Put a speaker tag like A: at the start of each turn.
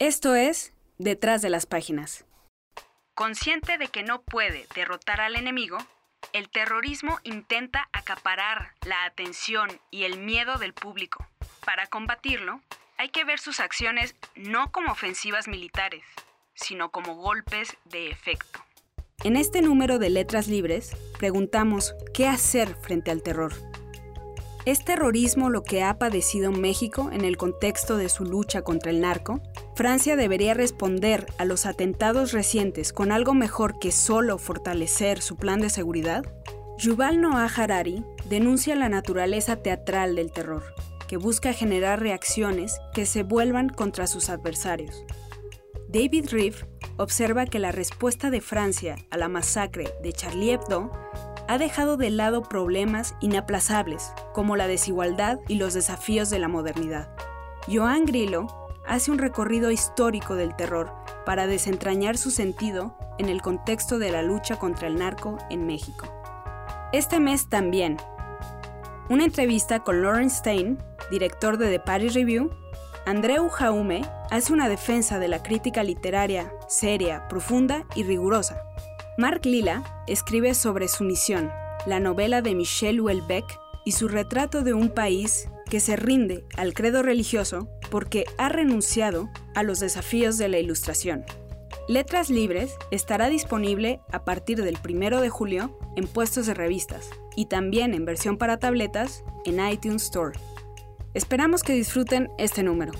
A: Esto es Detrás de las Páginas. Consciente de que no puede derrotar al enemigo, el terrorismo intenta acaparar la atención y el miedo del público. Para combatirlo, hay que ver sus acciones no como ofensivas militares, sino como golpes de efecto. En este número de Letras Libres, preguntamos qué hacer frente al terror. ¿Es terrorismo lo que ha padecido México en el contexto de su lucha contra el narco? Francia debería responder a los atentados recientes con algo mejor que solo fortalecer su plan de seguridad? Yuval Noah Harari denuncia la naturaleza teatral del terror, que busca generar reacciones que se vuelvan contra sus adversarios. David Reeve observa que la respuesta de Francia a la masacre de Charlie Hebdo ha dejado de lado problemas inaplazables como la desigualdad y los desafíos de la modernidad. Joan Grillo hace un recorrido histórico del terror para desentrañar su sentido en el contexto de la lucha contra el narco en México. Este mes también, una entrevista con Lawrence Stein, director de The Paris Review, Andreu Jaume hace una defensa de la crítica literaria seria, profunda y rigurosa. Mark Lila escribe sobre su misión, la novela de Michel Houellebecq y su retrato de un país que se rinde al credo religioso porque ha renunciado a los desafíos de la ilustración. Letras Libres estará disponible a partir del 1 de julio en puestos de revistas y también en versión para tabletas en iTunes Store. Esperamos que disfruten este número.